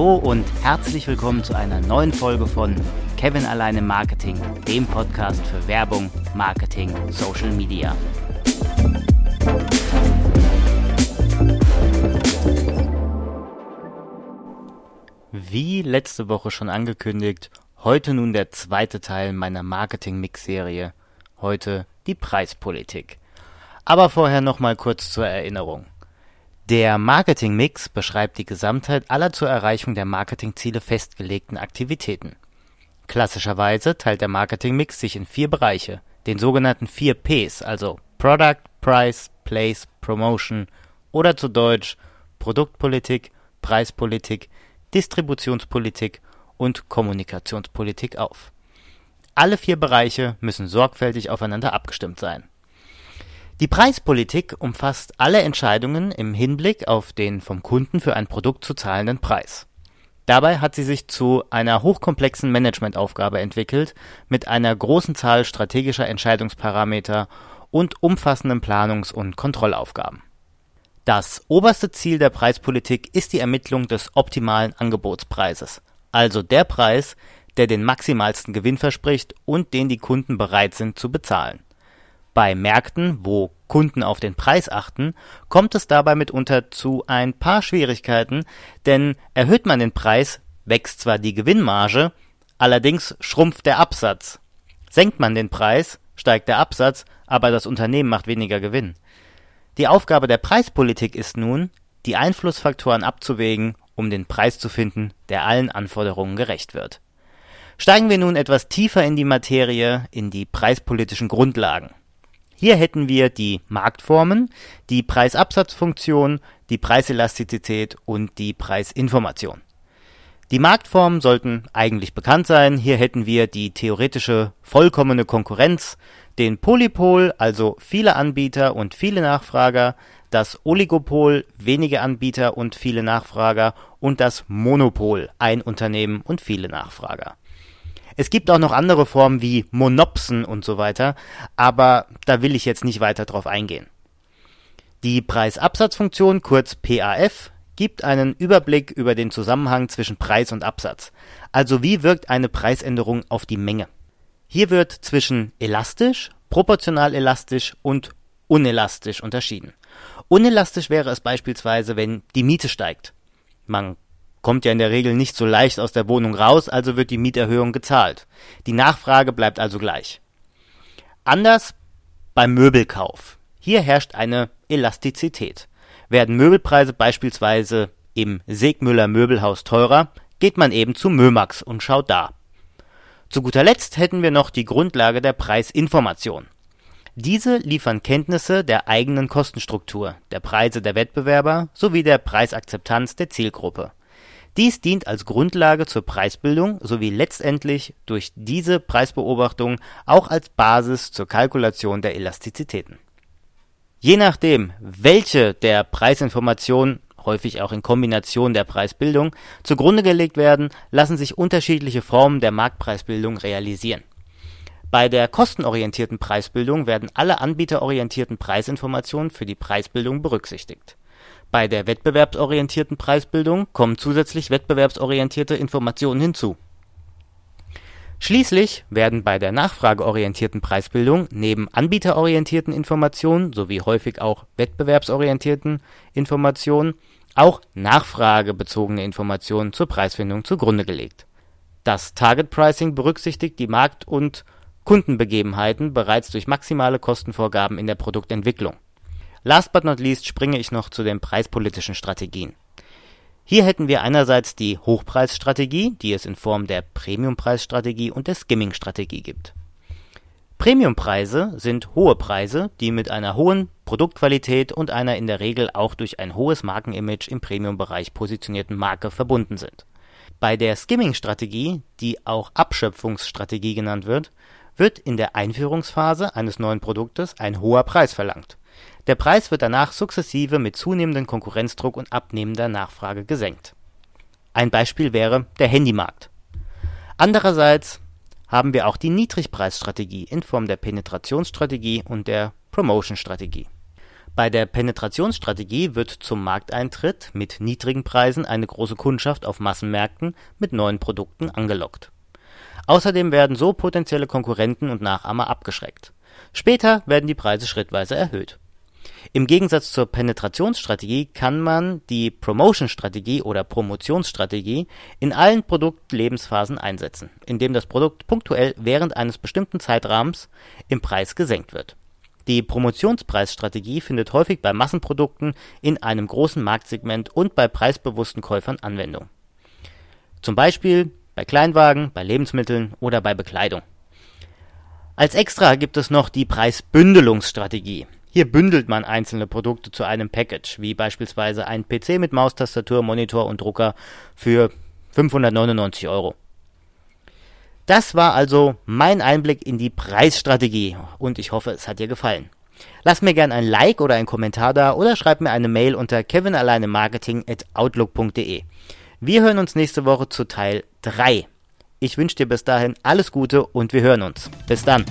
Hallo und herzlich willkommen zu einer neuen Folge von Kevin alleine Marketing, dem Podcast für Werbung, Marketing, Social Media. Wie letzte Woche schon angekündigt, heute nun der zweite Teil meiner Marketing-Mix-Serie. Heute die Preispolitik. Aber vorher nochmal kurz zur Erinnerung. Der Marketing-Mix beschreibt die Gesamtheit aller zur Erreichung der Marketingziele festgelegten Aktivitäten. Klassischerweise teilt der Marketing-Mix sich in vier Bereiche, den sogenannten vier Ps, also Product, Price, Place, Promotion oder zu Deutsch Produktpolitik, Preispolitik, Distributionspolitik und Kommunikationspolitik auf. Alle vier Bereiche müssen sorgfältig aufeinander abgestimmt sein die Preispolitik umfasst alle Entscheidungen im Hinblick auf den vom Kunden für ein Produkt zu zahlenden Preis. Dabei hat sie sich zu einer hochkomplexen Managementaufgabe entwickelt mit einer großen Zahl strategischer Entscheidungsparameter und umfassenden Planungs und Kontrollaufgaben. Das oberste Ziel der Preispolitik ist die Ermittlung des optimalen Angebotspreises, also der Preis, der den maximalsten Gewinn verspricht und den die Kunden bereit sind zu bezahlen bei Märkten, wo Kunden auf den Preis achten, kommt es dabei mitunter zu ein paar Schwierigkeiten, denn erhöht man den Preis, wächst zwar die Gewinnmarge, allerdings schrumpft der Absatz. Senkt man den Preis, steigt der Absatz, aber das Unternehmen macht weniger Gewinn. Die Aufgabe der Preispolitik ist nun, die Einflussfaktoren abzuwägen, um den Preis zu finden, der allen Anforderungen gerecht wird. Steigen wir nun etwas tiefer in die Materie, in die preispolitischen Grundlagen. Hier hätten wir die Marktformen, die Preisabsatzfunktion, die Preiselastizität und die Preisinformation. Die Marktformen sollten eigentlich bekannt sein. Hier hätten wir die theoretische vollkommene Konkurrenz, den Polypol, also viele Anbieter und viele Nachfrager, das Oligopol, wenige Anbieter und viele Nachfrager und das Monopol, ein Unternehmen und viele Nachfrager. Es gibt auch noch andere Formen wie Monopsen und so weiter, aber da will ich jetzt nicht weiter drauf eingehen. Die Preisabsatzfunktion, kurz PAF, gibt einen Überblick über den Zusammenhang zwischen Preis und Absatz. Also wie wirkt eine Preisänderung auf die Menge? Hier wird zwischen elastisch, proportional elastisch und unelastisch unterschieden. Unelastisch wäre es beispielsweise, wenn die Miete steigt. Man kommt ja in der Regel nicht so leicht aus der Wohnung raus, also wird die Mieterhöhung gezahlt. Die Nachfrage bleibt also gleich. Anders beim Möbelkauf. Hier herrscht eine Elastizität. Werden Möbelpreise beispielsweise im Segmüller Möbelhaus teurer, geht man eben zu Mömax und schaut da. Zu guter Letzt hätten wir noch die Grundlage der Preisinformation. Diese liefern Kenntnisse der eigenen Kostenstruktur, der Preise der Wettbewerber sowie der Preisakzeptanz der Zielgruppe. Dies dient als Grundlage zur Preisbildung sowie letztendlich durch diese Preisbeobachtung auch als Basis zur Kalkulation der Elastizitäten. Je nachdem, welche der Preisinformationen häufig auch in Kombination der Preisbildung zugrunde gelegt werden, lassen sich unterschiedliche Formen der Marktpreisbildung realisieren. Bei der kostenorientierten Preisbildung werden alle anbieterorientierten Preisinformationen für die Preisbildung berücksichtigt bei der wettbewerbsorientierten Preisbildung kommen zusätzlich wettbewerbsorientierte Informationen hinzu. Schließlich werden bei der nachfrageorientierten Preisbildung neben anbieterorientierten Informationen sowie häufig auch wettbewerbsorientierten Informationen auch nachfragebezogene Informationen zur Preisfindung zugrunde gelegt. Das Target Pricing berücksichtigt die Markt und Kundenbegebenheiten bereits durch maximale Kostenvorgaben in der Produktentwicklung Last but not least springe ich noch zu den preispolitischen Strategien. Hier hätten wir einerseits die Hochpreisstrategie, die es in Form der Premiumpreisstrategie und der Skimming-Strategie gibt. Premiumpreise sind hohe Preise, die mit einer hohen Produktqualität und einer in der Regel auch durch ein hohes Markenimage im Premiumbereich positionierten Marke verbunden sind. Bei der Skimming-Strategie, die auch Abschöpfungsstrategie genannt wird, wird in der Einführungsphase eines neuen Produktes ein hoher Preis verlangt der Preis wird danach sukzessive mit zunehmendem Konkurrenzdruck und abnehmender Nachfrage gesenkt. Ein Beispiel wäre der Handymarkt. Andererseits haben wir auch die Niedrigpreisstrategie in Form der Penetrationsstrategie und der Promotion-Strategie. Bei der Penetrationsstrategie wird zum Markteintritt mit niedrigen Preisen eine große Kundschaft auf Massenmärkten mit neuen Produkten angelockt. Außerdem werden so potenzielle Konkurrenten und Nachahmer abgeschreckt. Später werden die Preise schrittweise erhöht. Im Gegensatz zur Penetrationsstrategie kann man die Promotion-Strategie oder Promotionsstrategie in allen Produktlebensphasen einsetzen, indem das Produkt punktuell während eines bestimmten Zeitrahmens im Preis gesenkt wird die Promotionspreisstrategie findet häufig bei Massenprodukten in einem großen Marktsegment und bei preisbewussten Käufern Anwendung. Zum Beispiel bei Kleinwagen, bei Lebensmitteln oder bei Bekleidung. Als Extra gibt es noch die Preisbündelungsstrategie. Hier bündelt man einzelne Produkte zu einem Package, wie beispielsweise ein PC mit Maustastatur, Monitor und Drucker für 599 Euro. Das war also mein Einblick in die Preisstrategie und ich hoffe, es hat dir gefallen. Lass mir gerne ein Like oder einen Kommentar da oder schreib mir eine Mail unter kevinalleinemarketing@outlook.de. Wir hören uns nächste Woche zu Teil 3. Ich wünsche dir bis dahin alles Gute und wir hören uns. Bis dann.